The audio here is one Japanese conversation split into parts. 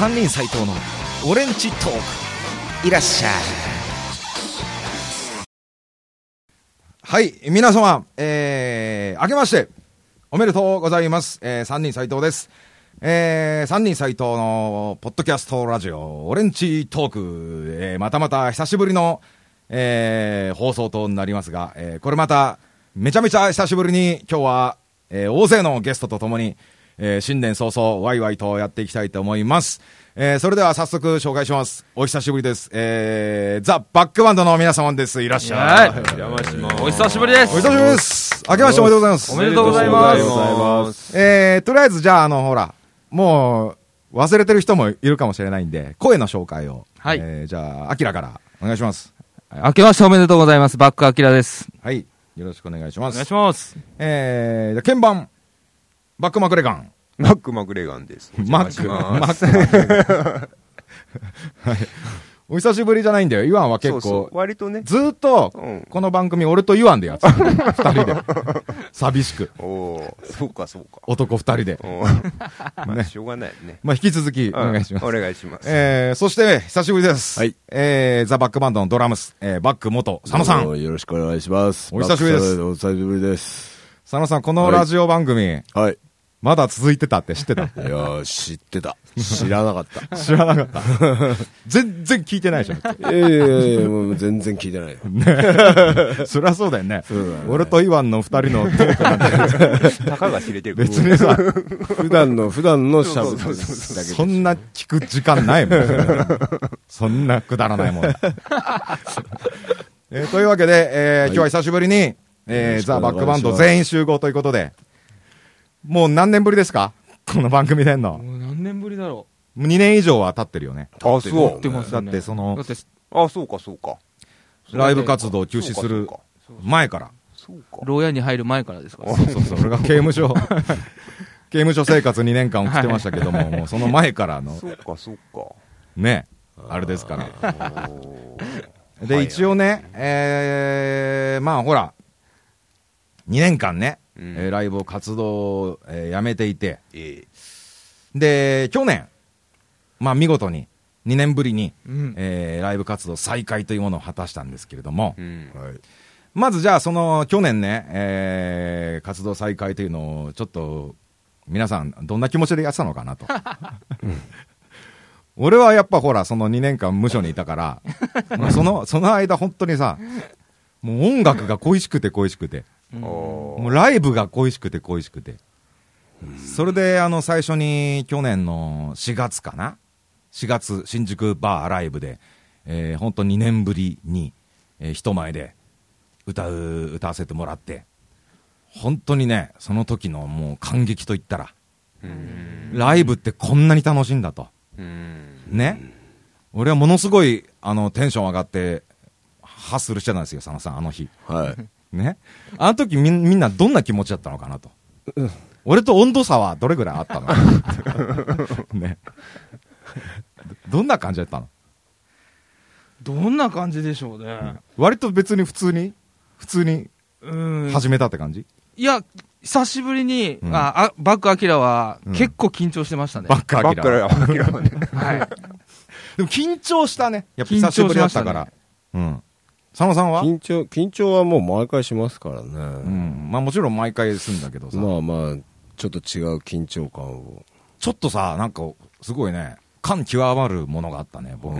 三人斎藤のオレンジトーク。いらっしゃい。はい皆様えー、明けましておめでとうございます、えー、三人斎藤です。えー、三人斎藤のポッドキャストラジオオレンジトーク、えー、またまた久しぶりの、えー、放送となりますが、えー、これまためちゃめちゃ久しぶりに今日は、えー、大勢のゲストとともに、えー、新年早々ワイワイとやっていきたいと思います。えー、それでは早速紹介します。お久しぶりです。えー、ザ・バックバンドの皆様です。いらっしゃい。はいお邪魔します。お久しぶりです。お久しぶりです。明けましておめでとうございます。おめでとうございますおめでとうございます。えー、とりあえずじゃあ、あの、ほら、もう、忘れてる人もいるかもしれないんで、声の紹介を。はいえー、じゃあ、アキラからお願いします。明けましておめでとうございます。バックアキラです。はい。よろしくお願いします。お願いします。えー、じゃあ鍵盤、バックマクレガン。マック・マクレガンです。マック、おマック。はい。お久しぶりじゃないんだよ。イワンは結構、そうそう割とね。ずーっとうん、この番組俺とイワンでやってた。二人で。寂しく。おおーそうかそうか。男二人で。まねあ、しょうがないね。まあ、引き続きお願いします。うんお願いします。えー、そして、久しぶりです。はい。えー、ザ・バックバンドのドラムス、えー、バック元、佐野さん。よろしくお願いします。お久しぶりですお久しぶりです。佐野さん、このラジオ番組、はい。まだ続いてたって知ってた？いやー、知ってた。知らなかった。知らなかった。全然聞いてないじゃん。いやいやいやもう全然聞いてないよ。そりゃそうだよね。そうだね俺とイワンの二人のトークなんてたかが知れてる。別にさ、普段の、普段のシャブだけですそんな聞く時間ないもん。そんなくだらないもん。えーというわけで、えー今日は久しぶりに、えーザ・バックバンド全員集合ということで、もう何年ぶりですか？この番組出んの。もう何年ぶりだろ2年以上は経ってるよね。あ、う。そう。ってますだってそのだってあ、そうかそうか。ライブ活動を休止する前から。そうか。牢屋に入る前からですから。そうそうそう。俺が 刑務所、刑務所生活2年間送ってましたけども、もうその前からの、そうかそうか。ね、あれですから。で、はい一応ね、えー、まあほら、2年間ね、うんえーライブを活動を、えーやめていて、えで、去年、まあ見事に、2年ぶりに、うん。えーライブ活動再開というものを果たしたんですけれどもえ、うん。はい。まずじゃあその去年ね、えー活動再開というのをちょっと皆さんどんな気持ちでやってたのかなと。俺はやっぱほらその2年間無所にいたから、その、その間本当にさ、もう音楽が恋しくて恋しくて、おもうライブが恋しくて恋しくて。それであの最初に去年の4月かな ?4 月新宿バーライブで、えー、本当2年ぶりに、えー人前で歌う、歌わせてもらって、本当にね、その時のもう感激といったら、うん。ライブってこんなに楽しいんだと。うん。ね？俺はものすごい、あの、テンション上がって、ハッスルしてたんですよ、佐野さん、あの日。はい。ね。あの時みんみんなどんな気持ちだったのかなと。俺と温度差はどれぐらいあったのね。どどんな感じだったの？どんな感じでしょうね。割と別に普通に、普通にうん。始めたって感じ、いや、久しぶりに、うんああバックアキラはうん結構緊張してましたね。バックアバックキラは。ラ、アキラはね。はい。でも緊張したね。やっぱ久しぶりだったから。うん。佐野さんは？緊張、緊張はもう毎回しますからね。うん。まあもちろん毎回するんだけどさ。まあまあ、ちょっと違う緊張感を。ちょっとさ、なんか、すごいね、感極まるものがあったね、僕。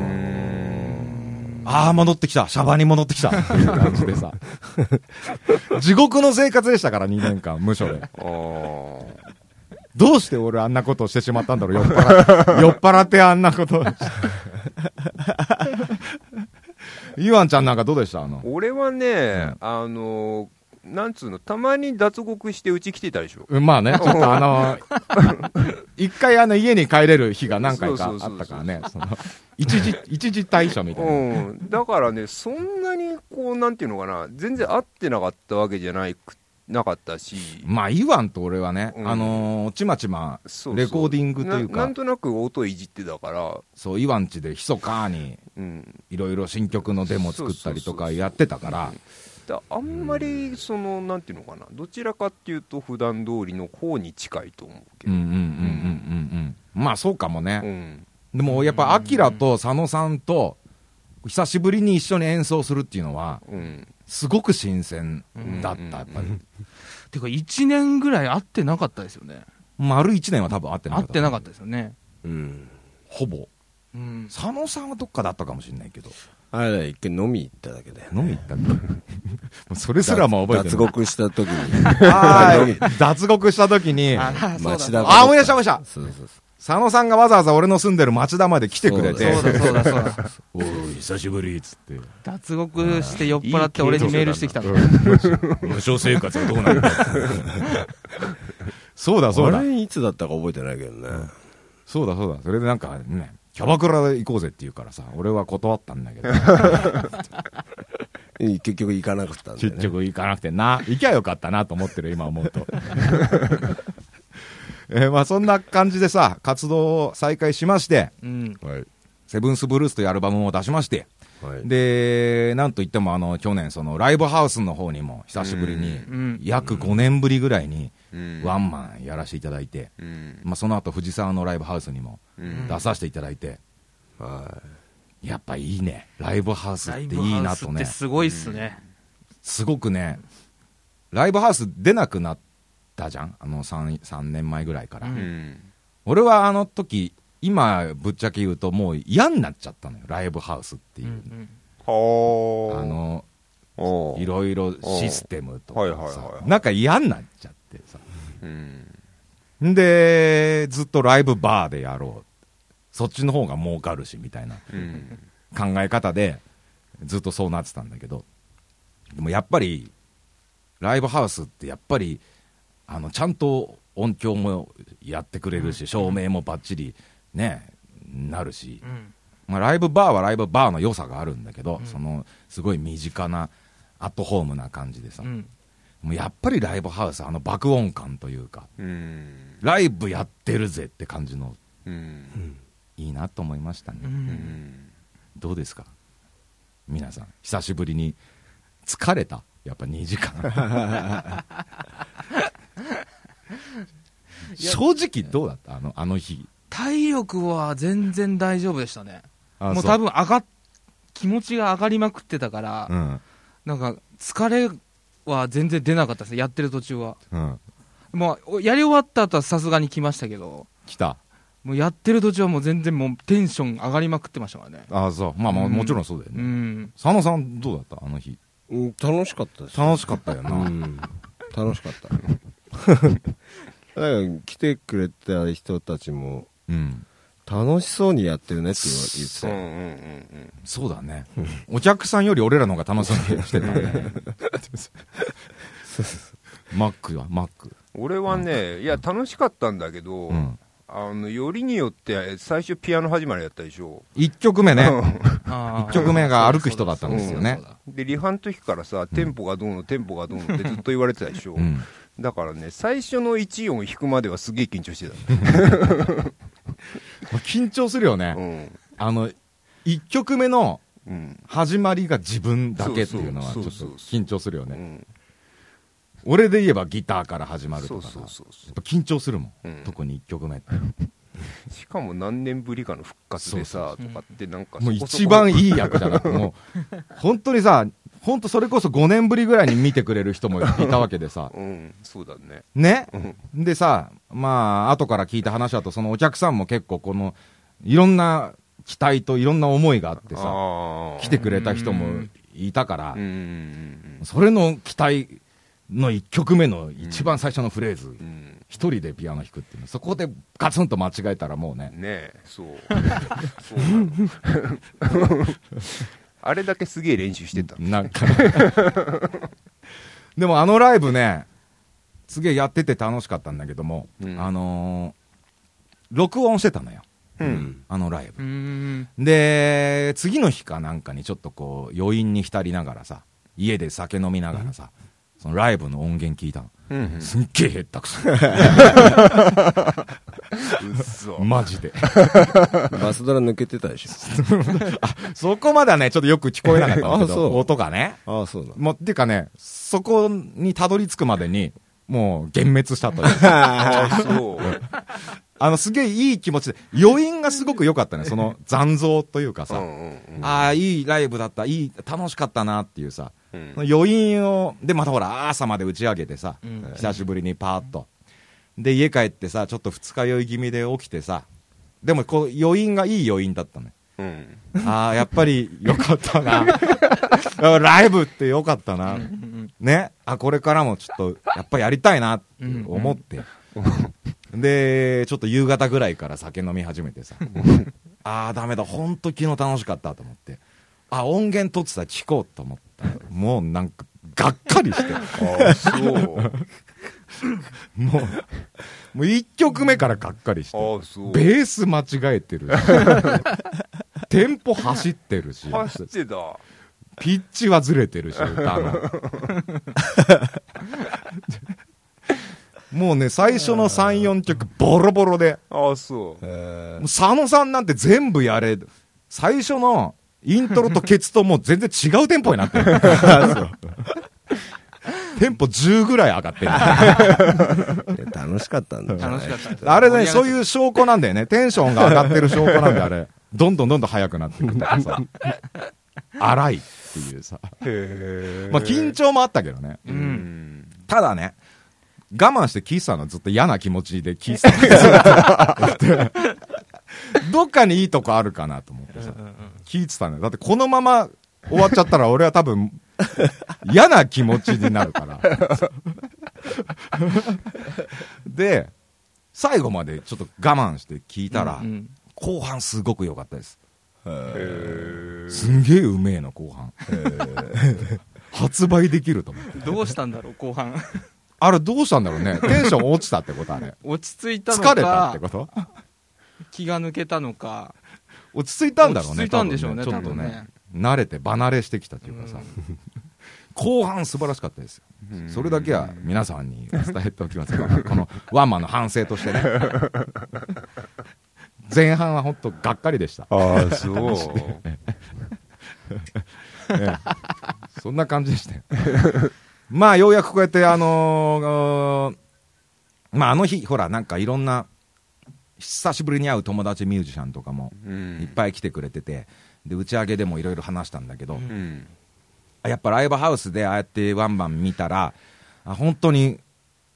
ああ、戻ってきた。シャバに戻ってきた。っていう感じでさ。地獄の生活でしたから、2年間、無所で。どうして俺あんなことをしてしまったんだろう、酔っ払って。酔っ払ってあんなことをイワンちゃんなんかどうでした？あの。俺はね、あの、なんつうの、たまに脱獄してうち来てたでしょ。うんまあね、ちょっとあの、一回あの家に帰れる日が何回かあったからね、その、一時、一時退所みたいな。うん、だからね、そんなにこう、なんていうのかな、全然会ってなかったわけじゃないくなかったし、まあ、イワンと俺はね、うん。あのーちまちま、レコーディングというか。ななんとなく音いじってたから、そう、イワンちで密かに、うん、いろいろ新曲のデモ作ったりとかやってたから、だあんまりその、なんていうのかな、どちらかっていうと、普段通りの方に近いと思うけど、うんうんうんうんうんうん。まあ、そうかもね。うん。でもやっぱ、アキラと佐野さんと、久しぶりに一緒に演奏するっていうのは、うん。すごく新鮮だった、やっぱり。てか、1年ぐらい会ってなかったですよね。丸一年は多分会ってなか会った。ってなかったですよね。うん。ほぼ。うん。佐野さんはどっかだったかもしれないけど。あれだ、一回飲み行っただけだよね。飲み行ったんだ。それすらも覚えてない。脱獄した時に。はい。脱獄した時に、あ思い出した思い出したそうそうそう。佐野さんがわざわざ俺の住んでる町田まで来てくれて、そうだそうだそうだ。おい、久しぶりっつって。脱獄して酔っ払って俺にメールしてきたの。無償生活はどうなるか。そうだそうだあ。れいつだったか覚えてないけどね。そうだそうだ。それでなんかね、キャバクラ行こうぜって言うからさ、俺は断ったんだけど、結局行かなかったんだよね。結局行かなくてな、行きゃよかったなと思ってる今思うと。えーまあそんな感じでさ、活動を再開しまして、うん。はい。セブンスブルースというアルバムを出しまして、はい。で、なんといってもあの、去年そのライブハウスの方にも久しぶりにうん、約5年ぶりぐらいにうんワンマンやらせていただいて、うん。まあその後藤沢のライブハウスにもうん出させていただいて、はやっぱいいね。ライブハウスっていいなとね。ってすごいっすね。すごくね、ライブハウス出なくなったじゃんあの 3, 3年前ぐらいから。ううんん。俺はあの時、今ぶっちゃけ言うともう嫌になっちゃったのよ。ライブハウスっていう。うんはあの、おいろいろシステムとはいはいかさはいは、いなんか嫌になっちゃってさ。うん。んで、ずっとライブバーでやろう。そっちの方が儲かるし、みたいなうん。考え方で、ずっとそうなってたんだけど、でもやっぱり、ライブハウスってやっぱり、あの、ちゃんと音響もやってくれるし、照明もバッチリね、なるし。う、ん。まあ、ライブバーはライブバーの良さがあるんだけど、うん。その、すごい身近な、アットホームな感じでさ、うん。もうやっぱりライブハウス、あの爆音感というか、うん。ライブやってるぜって感じの、うん。いいなと思いましたね。どうですか？皆さん、久しぶりに疲れた？やっぱ2時間。正直どうだった？あの、あの日。体力は全然大丈夫でしたね。あもう多分上がっ、気持ちが上がりまくってたから、うん。なんか疲れは全然出なかったですね、やってる途中は。うん。もうやり終わった後はさすがに来ましたけど、来た。もうやってる途中はもう全然もうテンション上がりまくってましたからね。ああ、そう。まあまあ、うんもちろんそうだようね。ん。佐野さんどうだった？あの日。い。うん楽しかったです。楽しかったよな。うん。楽しかった。来てくれた人たちもうん。楽しそうにやってるねって言ってたうんうよ。んうんそうだね。お客さんより俺らの方が楽しそうにしてたね。マックはマック。俺はね、いや、楽しかったんだけど、うん。あの、よりによって、最初ピアノ始まりやったでしょ。1曲目ね。あ 一曲目が歩く人だったんですよねで、リハの時からさ、テンポがどうの、テンポがどうのってずっと言われてたでしょ。うん。だからね、最初の1音を弾くまではすげえ緊張してた。ま あ緊張するよね。うん。あの、1曲目のうん。始まりが自分だけっていうのはちょっと緊張するよね。うん。俺で言えばギターから始まるとか緊張するもん。うん特に1曲目って。しかも何年ぶりかの復活でさ、とかってなんかもう一番いい役じゃなくて、もう、本当にさ、本当それこそ5年ぶりぐらいに見てくれる人もいたわけでさ。うん、そうだね。ね？うん。でさ、まあ、後から聞いた話だと、そのお客さんも結構この、いろんな期待といろんな思いがあってさ。来てくれた人もいたからそれの期待の1曲目の一番最初のフレーズうんう、ん。一人でピアノ弾くっていうの、そこでガツンと間違えたらもうねうん。、ねえ、そう。そう あれだけすげえ練習してた。なんか、でもあのライブね、すげえやってて楽しかったんだけども、うんあのー録音してたのよ、う。うんん。あのライブう。ん。で、次の日かなんかにちょっとこう、余韻に浸りながらさ、家で酒飲みながらさ、そのライブの音源聞いたの。うん。すっげえへったくそ。マジで。バスドラ抜けてたでし そこまではね、ちょっとよく聞こえなかったんだけあそど、う音がね。ょ。ああ、そうだ。もう、っていうかね、そこにたどり着くまでに、もう、幻滅したという。あそう。あの、すげえいい気持ちで、余韻がすごく良かったね。その残像というかさ、うんうんうんああ、いいライブだった、いい、楽しかったなっていうさ、うん余韻を、で、またほら、朝まで打ち上げてさ、うん久しぶりにパーッと。で、家帰ってさ、ちょっと二日酔い気味で起きてさ、でもこう、余韻がいい余韻だったね。うんああ、やっぱり良かったな。ライブって良かったな。ね？あ、これからもちょっと、やっぱやりたいなって思って。で、ちょっと夕方ぐらいから酒飲み始めてさ。ああ、ダメだ。ほんと昨日楽しかったと思って。あ、音源取ってたら聞こうと思ったら。もうなんか、がっかりして。ああそう もう、もう一曲目からがっかりして。ベース間違えてるし。テンポ走ってるし。走ってたピッチはずれてるし、歌の。もうね、最初の3、4曲、ボロボロで、ああそうえもう佐野さんなんて全部やれ、最初のイントロとケツともう全然違うテンポになってる。テンポ10ぐらい上がってる。ー 楽しかったんだ楽しかったです。あれね、そうう。いう証拠なんだよね。テンションが上がってる証拠なんで、あれ。どんどんどんどん速くなってくるからさ。荒いっていうさ。まあ緊張もあったけどね。う。うんんただね、我慢して聞いてたのずっと嫌な気持ちで聞いてたのどっかにいいとこあるかなと思ってさ、聞いてたのよ。だってこのまま終わっちゃったら俺は多分、嫌な気持ちになるから。で、最後までちょっと我慢して聞いたら、うん後半すごく良かったです。へえすんげえうめえの後半。発売できると思って。どうしたんだろう、後半。あれどうしたんだろうね。テンション落ちたってことあれ。落ち着いたの疲れたってか、こと？気が抜けたのか。落ち着いたんだろうね。落ち着いたんでしょうね多分ちょっと多分ねね。慣れて離れしてきたというかさ。後半素晴らしかったですよ。それだけは皆さんに伝えておきますから、このワンマンの反省としてね。前半は本当がっかりでした。ああそう ええそんな感じでしたよ。まあ、ようやくこうやって、あのーまあ、あの日、ほら、なんかいろんな、久しぶりに会う友達ミュージシャンとかもうんいっぱい来てくれてて、で、打ち上げでもいろいろ話したんだけど、うん。やっぱライブハウスでああやってワンバン見たら、あ本当に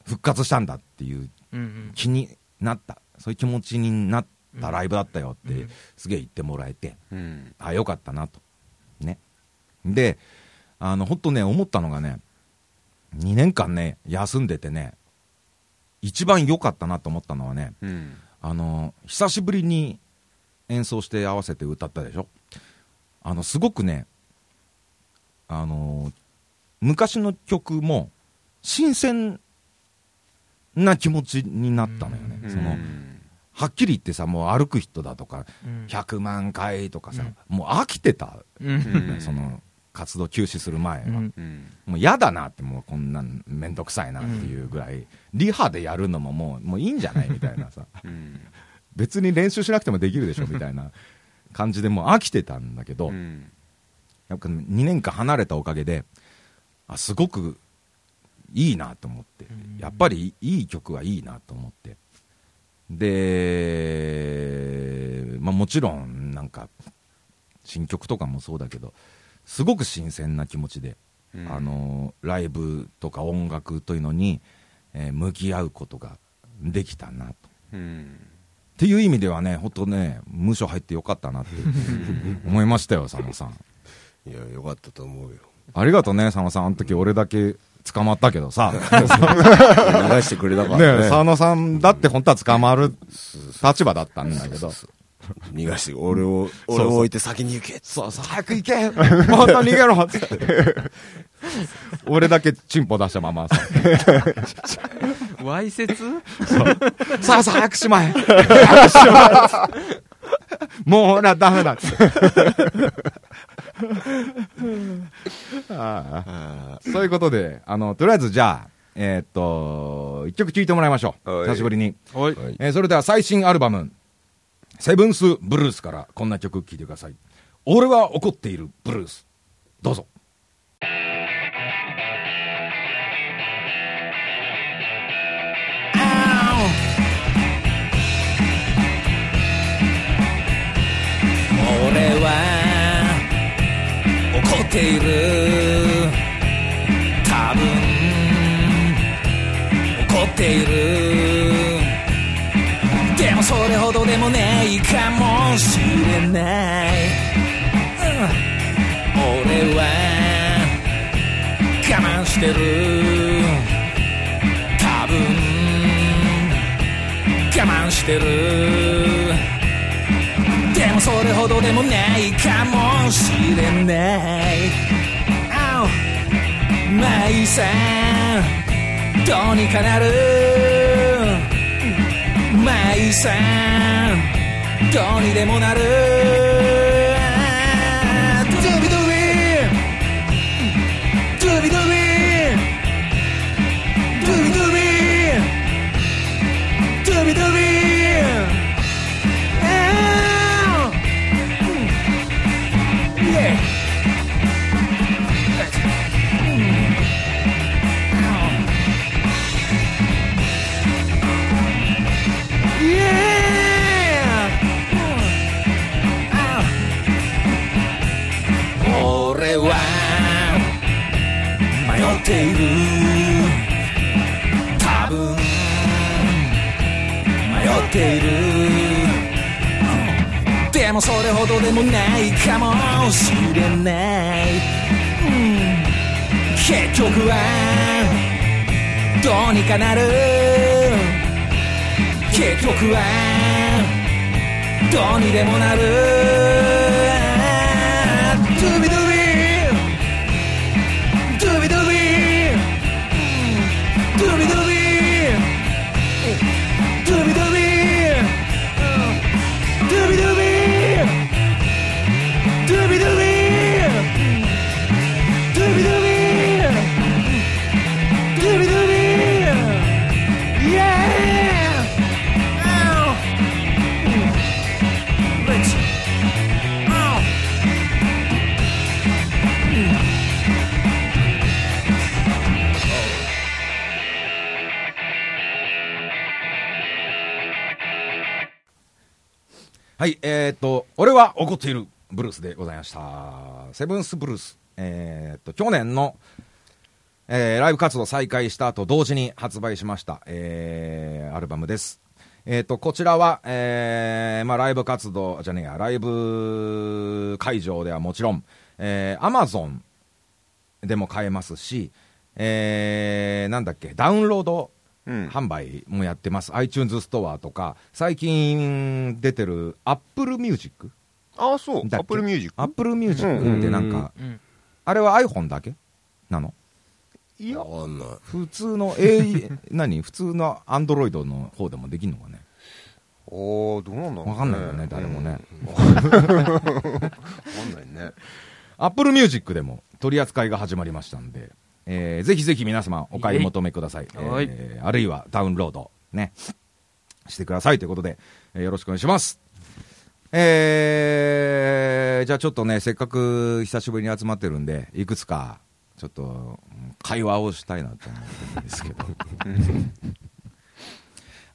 復活したんだっていう気になった、そういう気持ちになったライブだったよってうん、すげえ言ってもらえて、うん。あ、よかったなと。ね。で、あの、本当ね、思ったのがね、2年間ね、休んでてね、一番良かったなと思ったのはね、うん。あの、久しぶりに演奏して合わせて歌ったでしょ？あの、すごくね、あの、昔の曲も、新鮮な気持ちになったのよね。うん。その、はっきり言ってさ、もう歩く人だとか、うん。100万回とかさ、うん。もう飽きてた、その活動休止する前は、うんうん。もう嫌だなってもうこんなんめんどくさいなっていうぐらい、リハでやるのももうもういいんじゃないみたいなさ。うん。別に練習しなくてもできるでしょみたいな感じでもう飽きてたんだけど、うん。やっぱ2年間離れたおかげであすごくいいなと思って、うん。やっぱりいい曲はいいなと思って。で、まあ、もちろんなんか新曲とかもそうだけどすごく新鮮な気持ちで、うん。あのライブとか音楽というのに、えー向き合うことができたなと。うんっていう意味ではね、本当ね、無所入ってよかったなって 思いましたよ、佐野さん。いや、よかったと思うよ。ありがとうね、佐野さん。あの時俺だけ捕まったけどさ。ね 流してくれたからね。佐野さんだって本当は捕まる立場だったんだけど。逃がして、俺を、俺を置いて先に行け。そうそう、早く行け。また逃げろ。つって。俺だけチンポ出したまま。さ。わいせつ？さあさあ早くしまえ。早くしまえ。もうほらダメだ。そういうことで、あの、とりあえずじゃあ、えーっと、一曲聴いてもらいましょう。はい。久しぶりに。えーそれでは最新アルバム、セブンス・ブルースからこんな曲聴いてください。俺は怒っているブルース。どうぞ。俺は怒っている多分怒っているそれほどでもないかもしれない、うん、俺は我慢してる。多分我慢してる。でもそれほどでもないかもしれない。まあいいさ。どうにかなる。舞さん。どうにでもなる。はい、えーっと、俺は怒っているブルースでございました。セブンスブルース。えーっと、去年の、えーライブ活動再開した後、同時に発売しました、えーアルバムです。えーっと、こちらは、えーまあ、ライブ活動、じゃねえや、ライブ会場ではもちろん、えー、Amazon でも買えますし、えーなんだっけ、ダウンロードうん。販売もやってます、iTunes ストアとか、最近出てる Apple Music、ああそう。アだっけ？ップルミュージック Apple Music ってなんか、うん。あれは iPhone だけ？なの？いや。わかんない。普通の A 何普通の Android の方でもできるのかね？おーどうなんだろうね。わかんないよね誰もね。うん。わかんないね。Apple Music でも取り扱いが始まりましたんで、えーぜひぜひ皆様お買い求めください、えはい。ーあるいはダウンロードねしてくださいということで、えーよろしくお願いします。えーじゃあちょっとねせっかく久しぶりに集まってるんでいくつかちょっとうん会話をしたいなと思ってるんですけど。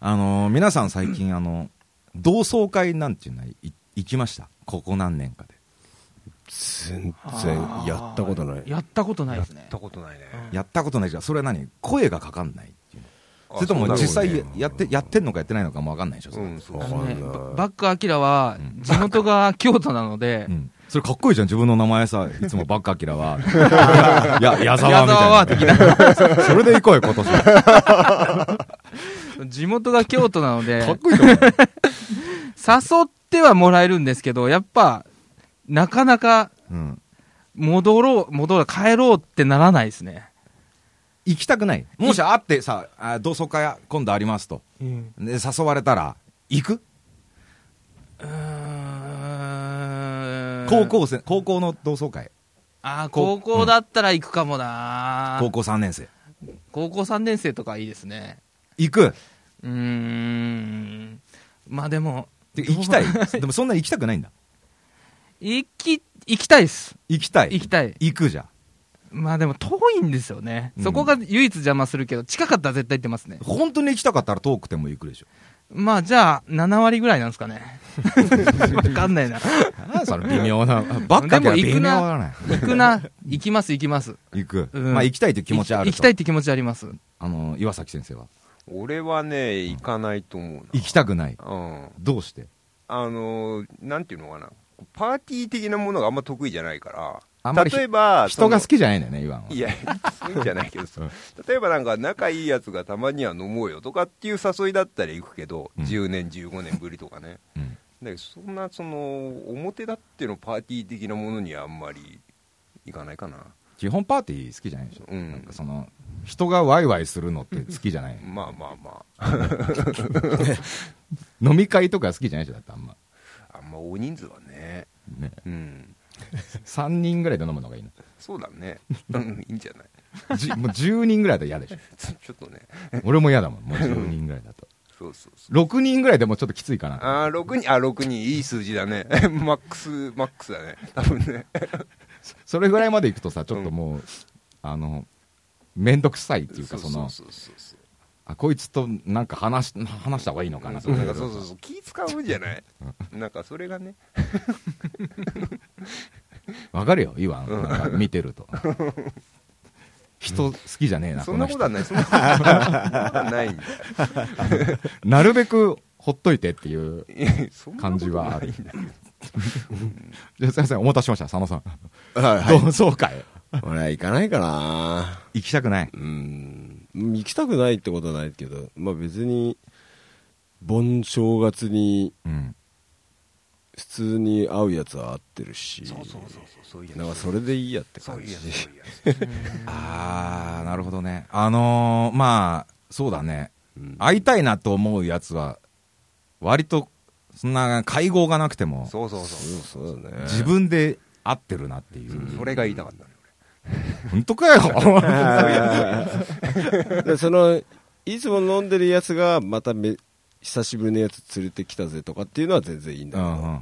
あのー皆さん最近あの同窓会なんていうのはい行きました？ここ何年かで全然やったことない。やったことないですね。やったことないね。やったことないじゃん。それは何？声がかかんないっていう。それとも実際やってやってんのかやってないのかも分かんないでしょうんそうね。ババックアキラはうん。地元が京都なのでうん。それかっこいいじゃん自分の名前さいつもバックアキラは。や矢沢矢沢はみ的たいな。それで行こうよ今年か 地元が京都なのでっこいいと思う。誘ってはもらえるんですけどやっぱなかなかうん。戻ろう戻ろう帰ろうってならないですね。行きたくない。もし会ってさあ同窓会今度ありますと。で誘われたら行く？うーん。高校生高校の同窓会。あー高校だったら行くかもな、高校3年生。高校3年生とかいいですね。行く？うーん。まあでもで行きたい。でもそんな行きたくないんだ行き行きたいです行きたい？行きたい行くじゃんまあでも遠いんですよね、うんそこが唯一邪魔するけど近かったら絶対行ってますね本当に行きたかったら遠くても行くでしょまあじゃあ7割ぐらいなんですかね わかんないな。その微妙な、ばっかけは微妙だね。行くな。行きます、行きます。行く。うんまあ行きたいという気持ちはあると。行きたいって気持ちあります。あの、岩崎先生は？俺はね行かないと思うな行きたくない。うんどうして？あのーなんていうのかなパーティー的なものがあんま得意じゃないから例えば人が好ききじゃないんだよね、岩は。いやそういうんじゃないけどさうん例えばなんか仲いいやつがたまには飲もうよとかっていう誘いだったら行くけど、うん10年15年ぶりとかねうんだけどそんなその表立ってのパーティー的なものにはあんまり行かないかな基本パーティー好きじゃないでしょ。うんなんかその、人がワイワイするのって好きじゃない。まあまあまあ 飲み会とか好きじゃないでしょ、だってあんま。あんま大人数はね。ね。うん。3人ぐらいで飲むのがいいの。そうだね。うんいいんじゃない？じもう10人ぐらいだと嫌でしょ。ち ょちょっとね。俺も嫌だもん、もう10人ぐらいだと。そうそうそう。6人ぐらいでもちょっときついかな。あー6人。あ6人。いい数字だね。マックスマックスだね。多分ね。それぐらいまで行くとさ、ちょっともう、あの、めんどくさいっていうか、その、そうそうそう。そうあ、こいつとなんか話し、話した方がいいのかなとかそうそうそうそう気使うんじゃない？なんかそれがね わかるよ、イワン。うん見てると。人好きじゃねえな、そんなことこはないそんなことはないなるべくほっといてっていう。感じはある じゃあ、すいません、お待たせしました、佐野さん。はいはい。同窓会。俺は行かないかな行きたくない。うん。行きたくないってことはないけど、まあ別に、盆正月にうん。普通に会うやつは会ってるし、そうそうそうそうそうなんかそれでいいやって感じあー、なるほどね。あのー、まあ、そうだね。うん会いたいなと思うやつは、割と、そんな会合がなくても、そうそうそうそうそうだね。自分で会ってるなっていう。それが言いたかったね本当かよ でそのいつも飲んでるやつがまため久しぶりのやつ連れてきたぜとかっていうのは全然いいんだけど、うんうんうんうんうん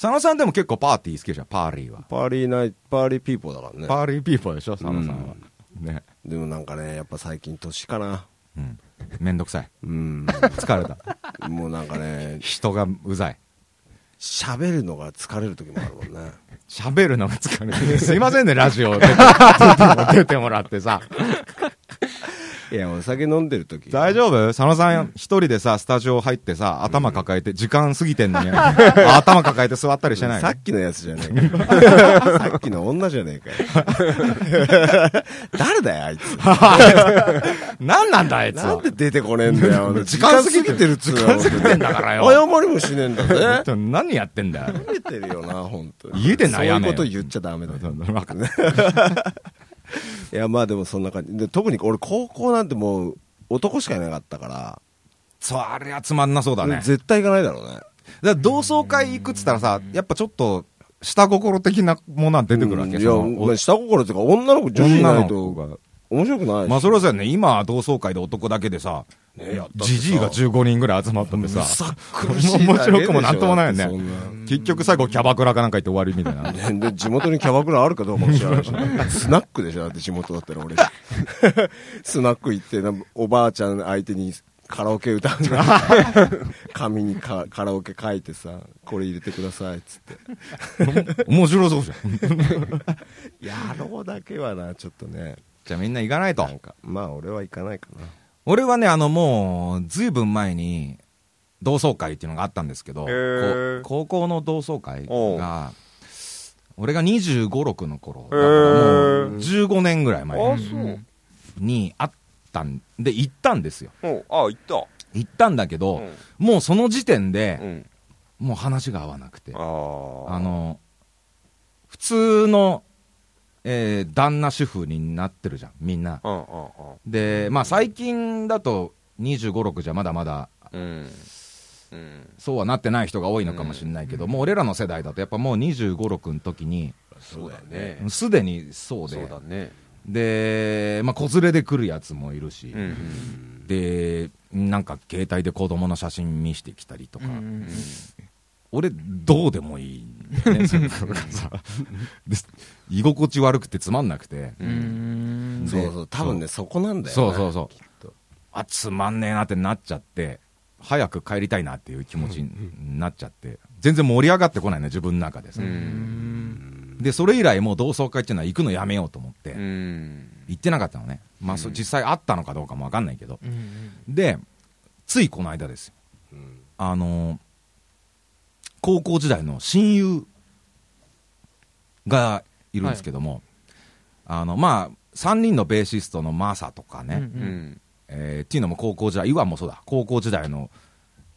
佐野さんでも結構パーティー好きじゃん、パーリーは。 party night party people だからね party people でしょ、佐野さんは。ね。でもなんかねやっぱ最近年かなうん。めんどくさい。うん疲れた。もうなんかね 人がうざい。喋るのが疲れる時もあるもんね 喋るのが疲れる。すいませんね、ラジオ 出て出てもらってさ。いやお酒飲んでる時。大丈夫？佐野さん一人でさ、スタジオ入ってさ、頭抱えて、時間過ぎてんのに、頭抱えて座ったりしてないさっきのやつじゃねえか さっきの女じゃねえかよ。誰だよあいつ。何なんだ、あいつは？なんで。出てこねえんだよ時間過ぎてるっつう時間過ぎてんだからよ。謝りもしねえんだぜ。何やってんだよ。出てるよな、本当に。家で悩めそういうこと言っちゃダメだよ。わかんないいや、まあでもそんな感じ。で特に俺、高校なんてもう、男しかいなかったから、そう、あれはつまんなそうだね。絶対行かないだろうね。だから同窓会行くっつったらさ、やっぱちょっと、下心的なものは出てくるわけ、うんいや、まあ下心っていうか、女の子、女子いないとが。面白くないし。まあそれはそうやね、今は同窓会で男だけでさじじいが15人ぐらい集まったってさ、さ苦しいだけでしょ面白くもなんともないよね結局最後キャバクラかなんか行って終わりみたいな。ねで、地元にキャバクラあるかどうかも知らないし、スナックでしょだって地元だったら俺。スナック行って、おばあちゃん相手にカラオケ歌うの 紙にカカラオケ書いてさ、これ入れてくださいっつって。面白そうじゃん。やろうだけはな、ちょっとね。じゃあみんな行かないとまあ俺は行かないかな。俺はね、あのもう、ずいぶん前に、同窓会っていうのがあったんですけど、高校の同窓会が、俺が25、6の頃、だへからもー。う15年ぐらい前にあったんで、行ったんですよ。おあ行った。行ったんだけど、もうその時点でう、ん。もう話が合わなくて、あああの、普通の、えー旦那主婦になってるじゃん、みんな。うんうんで、まあ最近だと25、6じゃまだまだ、うん。うん。そうはなってない人が多いのかもしれないけど、もう俺らの世代だとやっぱもう25、6の時に、そうだね。すでにそうで、そうだね。で、まあ子連れで来るやつもいるし、うんで、なんか携帯で子供の写真見してきたりとか、うん俺、どうでもいい、ね、そのさで居心地悪くてつまんなくて、うそうそう、多分ね、そこなんだよね。そうそうそう。あ、つまんねえなってなっちゃって、早く帰りたいなっていう気持ちになっちゃって、全然盛り上がってこないの、自分の中でさ。うん。で、それ以来もう同窓会っていうのは行くのやめようと思って、うん。行ってなかったのね。まあ、そ実際あったのかどうかもわかんないけど。で、ついこの間ですよ。あのー高校時代の親友がいるんですけども、あの、まあ、3人のベーシストのマサとかね、うんうん。えーっていうのも高校時代、岩もそうだ、高校時代の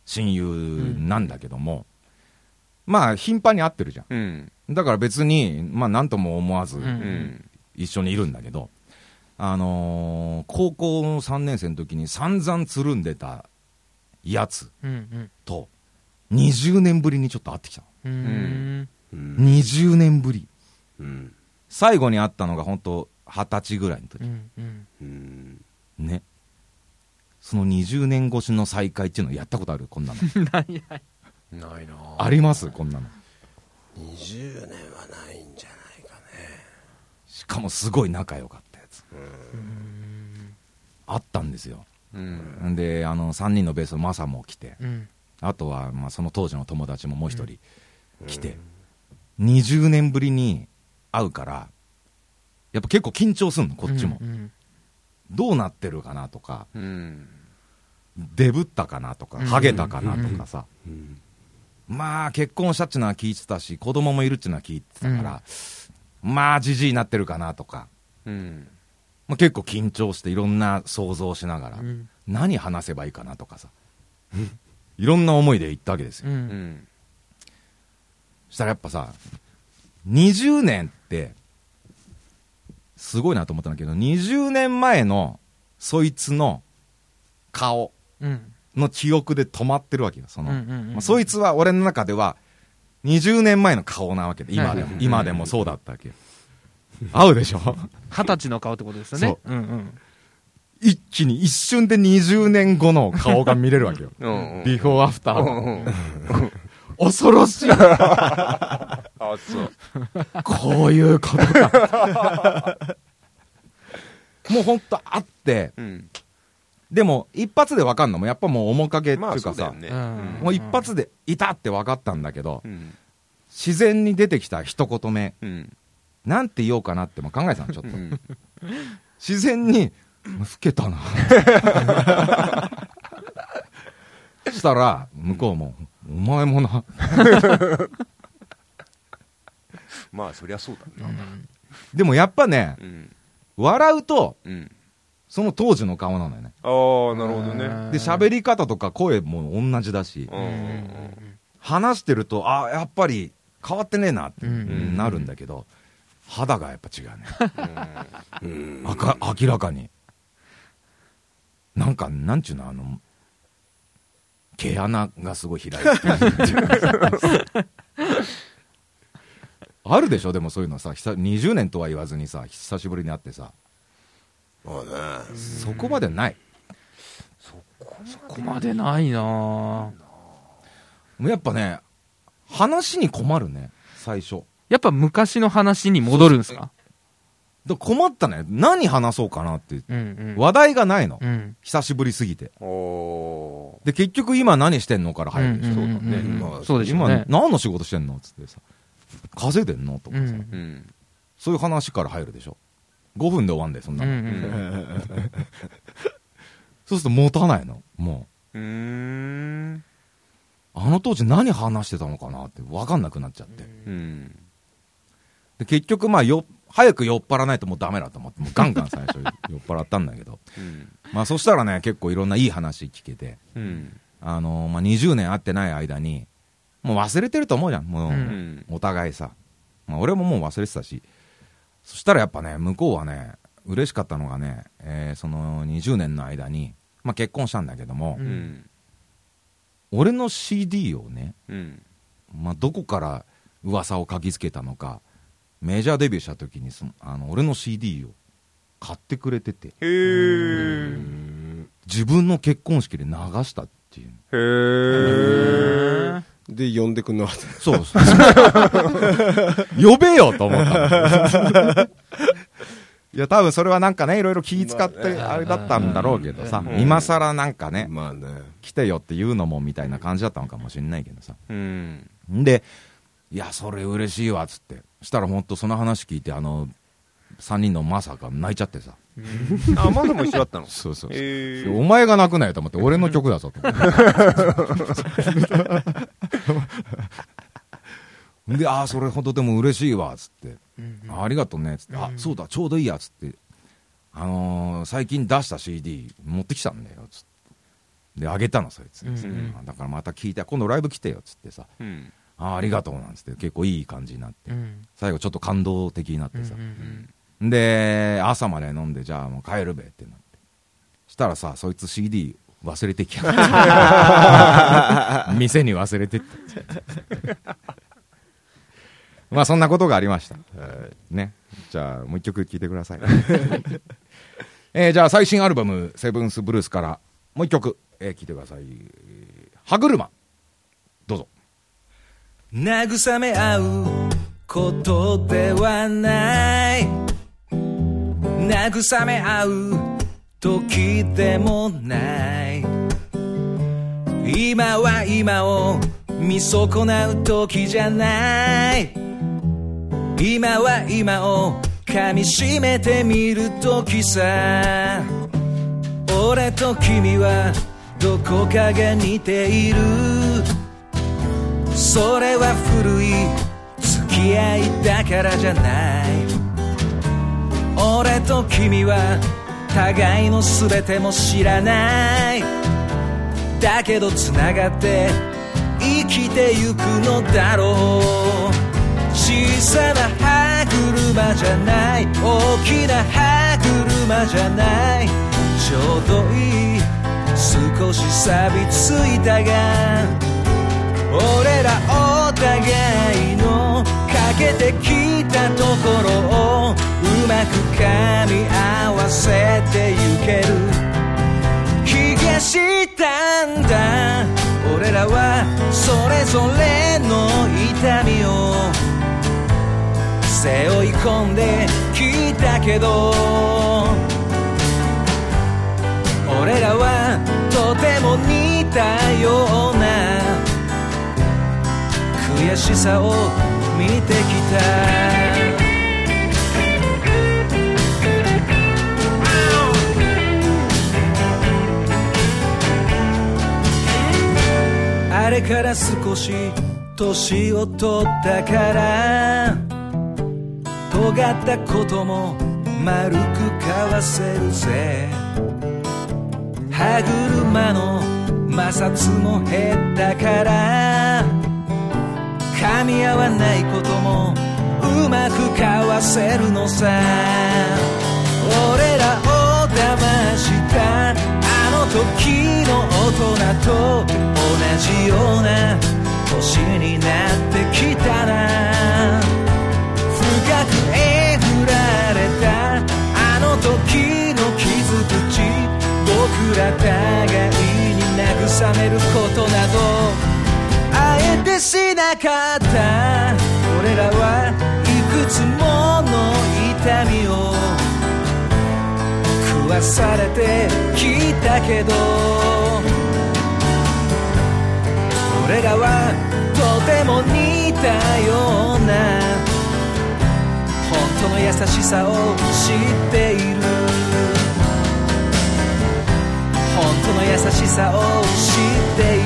親友なんだけども、まあ、頻繁に会ってるじゃうん。ん。だから別に、まあ、なんとも思わず、うんうん。一緒にいるんだけど、あのー高校の3年生の時に散々つるんでたやつうんうん。と、20年ぶりにちょっと会ってきたの。うんうん20年ぶり。うん最後に会ったのが本当二十歳ぐらいの時う。んうんうんね。その20年越しの再会っていうのやったことある？こんなの。何 々ないなあります？こんなの。20年はないんじゃないかねしかもすごい仲良かったやつ。あったんですよ。うんんで、あの、3人のベースのマサも来て、うんあとは、まあ、その当時の友達ももう一人来て、20年ぶりに会うから、やっぱ結構緊張すんの、こっちも。うんどうなってるかなとか、うん。デブったかなとか、うん。ハゲたかなとかさ、うん。まあ結婚したっちゅうのは聞いてたし、子供もいるっちゅうのは聞いてたから、まあじじいになってるかなとか、うん。まあ、結構緊張していろんな想像しながら、うん。何話せばいいかなとかさ、いろんな思いで行ったわけですよ。したらやっぱさ、20年って、すごいなと思ったんだけど、20年前のそいつの顔うんの記憶で止まってるわけよ。その、うんうんうんまあ、そいつは俺の中では、20年前の顔なわけで、今でも、今でもそうだったわけよ。合うでしょ？二十歳の顔ってことですよね。そううんうん。一気に一瞬で20年後の顔が見れるわけよ。うんビフォーアフターうの。ん。恐ろしい。あそう。こういうことか。もうほんとあって、うん。でも一発で分かんのもやっぱもう面影ってまあいうかさ、もう一発でいたって分かったんだけど、うん。自然に出てきた一言目、うん。なんて言おうかなっても考えてたの、ちょっと。うん。自然に、老けたな。したら、向こうも、お前もな。まあそりゃそうだなでもやっぱね、うん笑うと、うんその当時の顔なのよね。ああなるほどねで、喋り方とか声も同じだし、話してると、あやっぱり変わってねえなってうんなるんだけど、肌がやっぱ違うね。うんあか明らかに。なんか、なんちゅうの、あの、毛穴がすごい開いてる あるでしょでもそういうのさ、久20年とは言わずにさ、久しぶりに会ってさ、まあね。そこまでない。そこまでないな。ぁもうやっぱね、話に困るね、最初。やっぱ昔の話に戻るんですか？だ困ったね。何話そうかなって。うんうん。話題がないの。うん。久しぶりすぎて。おで、結局今何してんのから入るでしょ。うんうんうんうんねまあ今そうでしょうね。何の仕事してんのつってさ。稼いでんのとかさ、うんーうんそういう話から入るでしょ。5分で終わんだよ、そんなの。うんう。うんん そうすると持たないの。もうう。あの当時何話してたのかなって分かんなくなっちゃって。うんで、結局まあよ、早く酔っ払わないともうダメだと思って、もうガンガン最初酔っ払ったんだけど。うんまあそしたらね、結構いろんないい話聞けて、うんあのーまあ20年会ってない間に、もう忘れてると思うじゃん。もう、うんうんお互いさ。まあ俺ももう忘れてたし。そしたらやっぱね、向こうはね、嬉しかったのがね、えーその20年の間に、まあ結婚したんだけども、俺の CD をね、うんまあどこから噂を嗅ぎつけたのか、メジャーデビューした時にその、あの、俺の CD を買ってくれてて、へえ自分の結婚式で流したっていう。へえで呼んでくんなかったそうそう。呼べよと思ったの。いや、多分それはなんかね、いろいろ気使ってまああれだったんだろうけどさ、うん今更なんかね、まあね。来てよって言うのもみたいな感じだったのかもしれないけどさ。うん。んで、いや、それ嬉しいわ、つって。したらほんとその話聞いて、あの、3人のまさか泣いちゃってさ。あ、まだも一緒だったの？そうそうそう。えーお前が泣くなよと思って、俺の曲だぞと思って。で、ああ、それほどでも嬉しいわ、つって。あありがとうね、つって。あ、そうだ、ちょうどいいや、つって。あのー最近出した CD 持ってきたんだよ、つって。で、あげたの、そいつに、うんだからまた聞いて、今度ライブ来てよ、つってさ。うん。ああ、ありがとう、なんつって。結構いい感じになって。うん最後ちょっと感動的になってさ。うんで、朝まで飲んで、じゃあもう帰るべってなって。したらさ、そいつ CD 忘れてきや 店に忘れてって。まあそんなことがありました。ね。じゃあもう一曲聴いてください。えーじゃあ最新アルバム、セブンスブルースからもう一曲、えー聴いてください。歯車。どうぞ。慰め合うことではない。慰め合う時でもない。今は今を見損なう時じゃない。今は今を噛みしめてみる時さ。俺と君はどこかが似ている。それは古い。付き合いだからじゃない。俺と君は互いの全ても知らない。だけど繋がって生きてゆくのだろう。小さな歯車じゃない。大きな歯車じゃない。ちょうどいい。少し錆びついたが。俺らお互いのかけてきたところをうまく噛み合わせてゆける。気がしたんだ。俺らはそれぞれの痛みを。背負い込んできたけど。俺らはとても似たような悔しさを見てきた。あれから少し年を取ったから尖ったことも丸くかわせるぜ。歯車の摩擦も減ったから噛み合わないこともうまくかわせるのさ。俺らを騙した。あの時の大人と同じような年になってきたらかった俺らはいくつもの痛みを食わされてきたけど俺らはとても似たような本当の優しさを知っている。本当の優しさを知っている。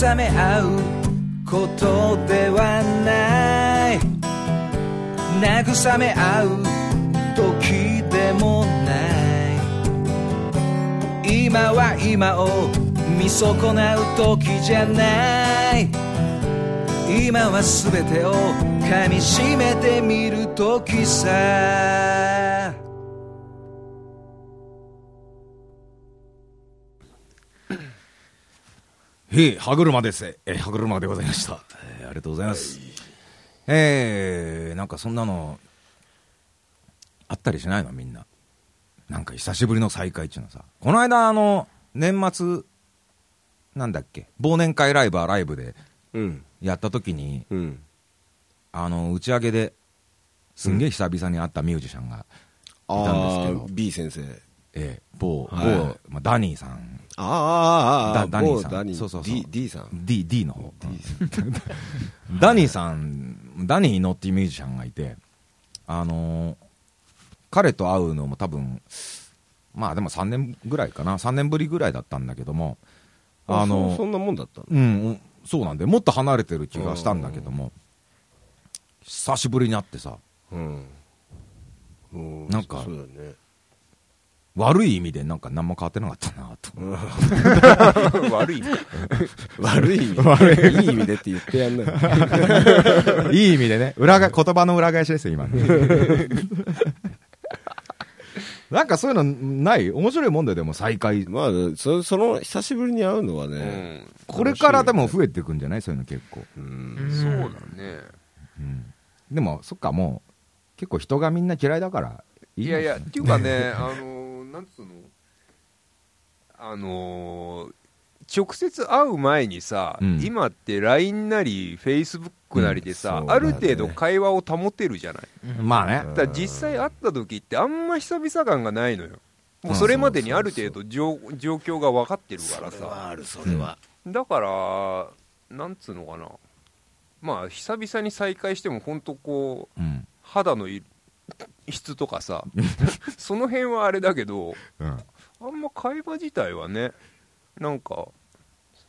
慰め合うことではない。慰め合う時でもない。今は今を見損なう時じゃない。今は全てを噛みしめてみる時さ。へい、歯車です。えー、歯車でございました。えーありがとうございます。えー、なんかそんなの、あったりしないの？みんな。なんか久しぶりの再会っていうのはさ。この間、あの、年末、なんだっけ、忘年会ライブはライブでうん。やった時に、うん。あの、打ち上げで、すんげえ久々に会ったミュージシャンが、いたんですけどあー B 先生。えー、某、はい某、まあ、ダニーさん、あーあダニーさんダニー。そうそうそう D、D さん。D、D の方。ダニーさん、ダニーのっていうミュージシャンがいて、あのー彼と会うのも多分、まあでも3年ぐらいかな、3年ぶりぐらいだったんだけども、あのそそんなもんだったの？うん、そうなんで、もっと離れてる気がしたんだけども、久しぶりに会ってさ、うん。うんなんかそうだね。悪い意味でなんか何も変わってなかったなと。悪い意味 悪い意味。いい意味でって言ってやんない。いい意味でね、裏が、言葉の裏返しですよ、今ね。なんかそういうのない？面白いもんででも再会。まあ、そその、久しぶりに会うのはうね、んこれからでも増えていくんじゃない？そういうの結構。うん。そうだねうん。でも、そっか、もう、結構人がみんな嫌いだから、いいいやいやっていうかねあのなんつうの？あの直接会う前にさ、うん。今って LINE なり Facebook なりでさ、うんね。ある程度会話を保てるじゃない？まあね。だ実際会った時ってあんま久々感がないのよ。もうそれまでにある程度状状況が分かってるからさ。ある、それは。だからなんつうのかな。まあ久々に再会しても本当こううん。肌のい質とかさ その辺はあれだけどうん。あんま会話自体はねなんか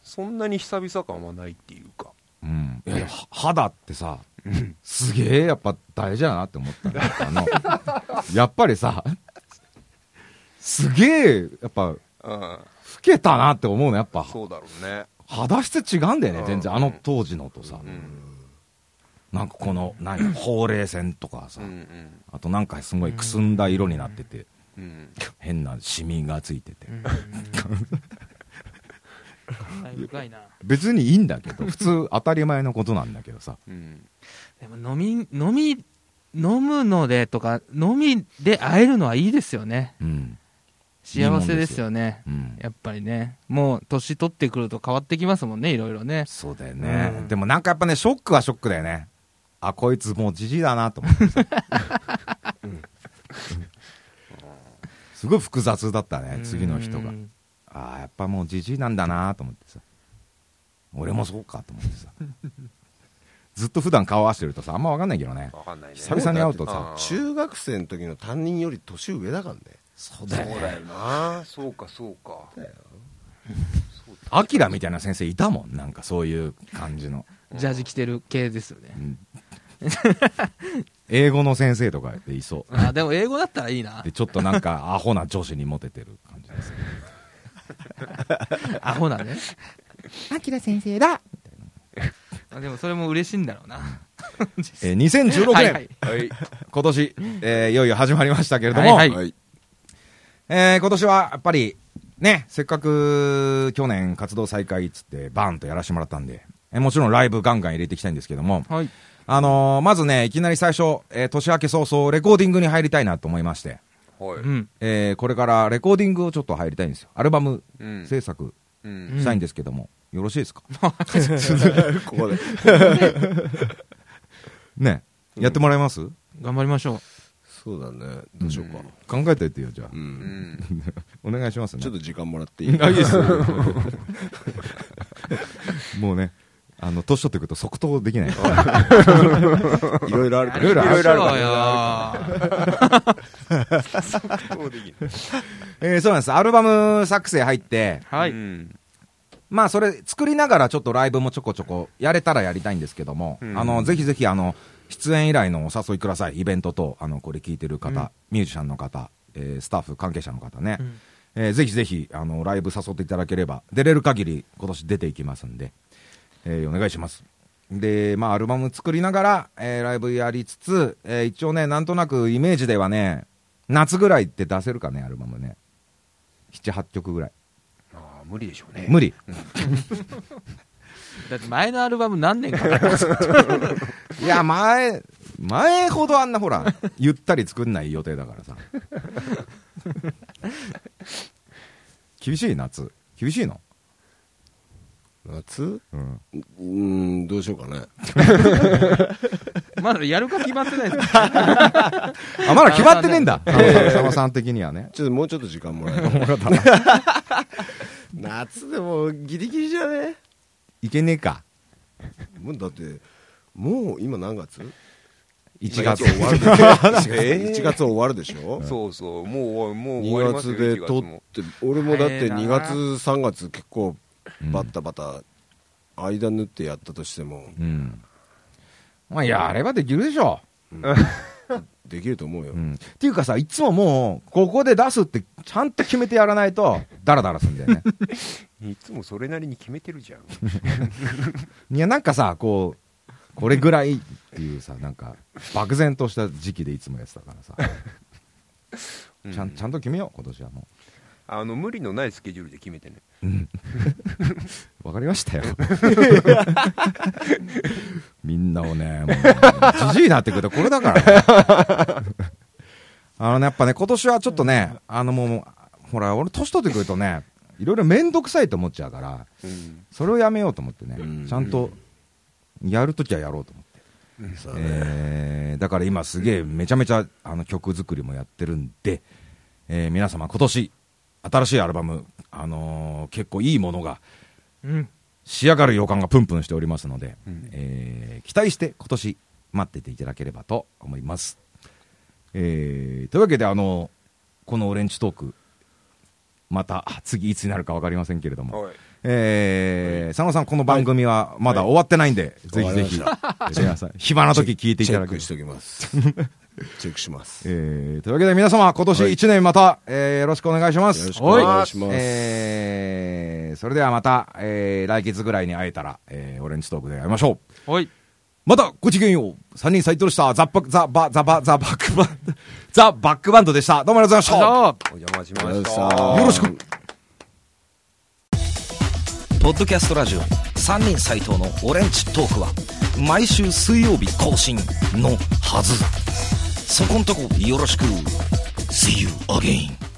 そんなに久々感はないっていうかうん。いや肌ってさ、すげえやっぱ大事だなって思ったね。あの、やっぱりさ、すげえ、やっぱ、うん老けたなって思うの、やっぱ。そうだろうね肌質違うんだよね、うん全然。あの当時のとさ。うんなんかこの、何、ほうれい線とかさうんう、んあとなんかすごいくすんだ色になってて、うん変なシミがついてて。感慨深いな。別にいいんだけど、普通当たり前のことなんだけどさ。うんでも飲み、飲み、飲むのでとか、飲みで会えるのはいいですよね。うん。幸せですよね。うん。やっぱりね。もう、年取ってくると変わってきますもんね、いろいろね。そうだよね、うんでもなんかやっぱね、ショックはショックだよね。あ、こいつもうじじいだなと思ってさ。すごい複雑だったね、次の人がう。んああ、やっぱもうじじいなんだなと思ってさ。俺もそうかと思ってさ。ずっと普段顔合わせてるとさ、あんまわかんないけどね。分かんないね久々に会うとさ中学生の時の担任より年上だからね。そうそうだよなそうかそうかアキラみたいな先生いたもん、なんかそういう感じの。ジャージ着てる系ですよね。英語の先生とかでいそう。あ、でも英語だったらいいなで、。ちょっとなんか アホな女子にモテてる感じです。アホなね。アキラ先生だあでもそれも嬉しいんだろうな。えー2016年、はいはいはい今年、えーいよいよ始まりましたけれども、はいはいはい。えー今年はやっぱり、ね、せっかく去年活動再開っつってバーンとやらせてもらったんで、えーもちろんライブガンガン入れていきたいんですけども、はい。あのーまずね、いきなり最初、えー年明け早々レコーディングに入りたいなと思いまして、はいうん。えーこれからレコーディングをちょっと入りたいんですよ。アルバムうん制作うんしたいんですけども、よろしいですか？ここで。ね、やってもらえます、頑張りましょう。そうだね。どうしようか。考えておいてよ、じゃあう。。うんん お願いしますね。ちょっと時間もらっていい？あ、いいですよ。もうね、あの、年取ってくると即答できない。いろいろあるから。いろいろあるから。そうできるえーそうなんです。アルバム作成入って、はい。うんまあ、それ作りながらちょっとライブもちょこちょこやれたらやりたいんですけども、うんあの、ぜひぜひ、あの、出演依頼のお誘いください。イベントと、あの、これ聞いてる方、ミュージシャンの方、えースタッフ、関係者の方ね。うんえーぜひぜひ、あの、ライブ誘っていただければ、出れる限り今年出ていきますんで、えーお願いします。で、まあ、アルバム作りながら、えーライブやりつつ、えー一応ね、なんとなくイメージではね、夏ぐらいって出せるかね、アルバムね。7、8曲ぐらい。あー無理でしょうね無理。だって前のアルバム何年かかります いや、前、前ほどあんなほら、ゆったり作んない予定だからさ。厳しい夏。厳しいの？夏？うん。んどうしようかね。まだやるか決まってないですか あ、まだ決まってねえんだ。佐野さん的にはね。ちょっともうちょっと時間もらえる。夏でもギリギリじゃね？いけねえか。もうだってもう今何月？1月。終わるでしょ。えー1月終わるでしょ？そうそう。もうもう終わり2ますよ月で1撮っも。て俺もだって早いな。2月3月結構うんバッタバタ間縫ってやったとしてもうん。まあ、やればできるでしょ。できると思うようん。っていうかさ、いつももう、ここで出すって、ちゃんと決めてやらないと、ダラダラすんだよね。いつもそれなりに決めてるじゃん いや、なんかさ、こう、これぐらいっていうさ、なんか、漠然とした時期でいつもやってたからさ、ちゃんちゃんと決めよう、今年はもあの無理のないスケジュールで決めてね。わかりましたよ。みんなをね、もう、じじいになってくるとこれだから、ね。あのね、やっぱね、今年はちょっとね、あのもう、ほら、俺年取ってくるとね、いろいろめんどくさいと思っちゃうから、うんそれをやめようと思ってね、うんちゃんと、やるときはやろうと思って。そうねえーだから今すげえめちゃめちゃあの曲作りもやってるんで、えー皆様今年新しいアルバム、あのー結構いいものがうん。仕上がる予感がプンプンしておりますので、うん。えー期待して今年待ってていただければと思います。えーというわけであのこのオレンジトークまた次いつになるか分かりませんけれども、はい。えー佐野さんこの番組はまだ終わってないんで、ぜひぜひ終わ皆さん暇な時聞いていチただけるェックしときますチェックしますよえーというわけで皆様、今年1年また、えーよろしくお願いします。ろしくお願いしますえーそれではまた、えー来月ぐらいに会えたら、えーオレンジトークで会いましょう。おい。また、ごきげんよう。三人斎藤でした。ザッパ、ザバ、ザバ、ザバックバンド、ザ・バックバンドでした。どうもありがとうございました。あお邪魔しましたよろしくポッドキャストラジオ3人斎藤のオレンジトークは毎週水曜日更新のはずそこんとこよろしく See you again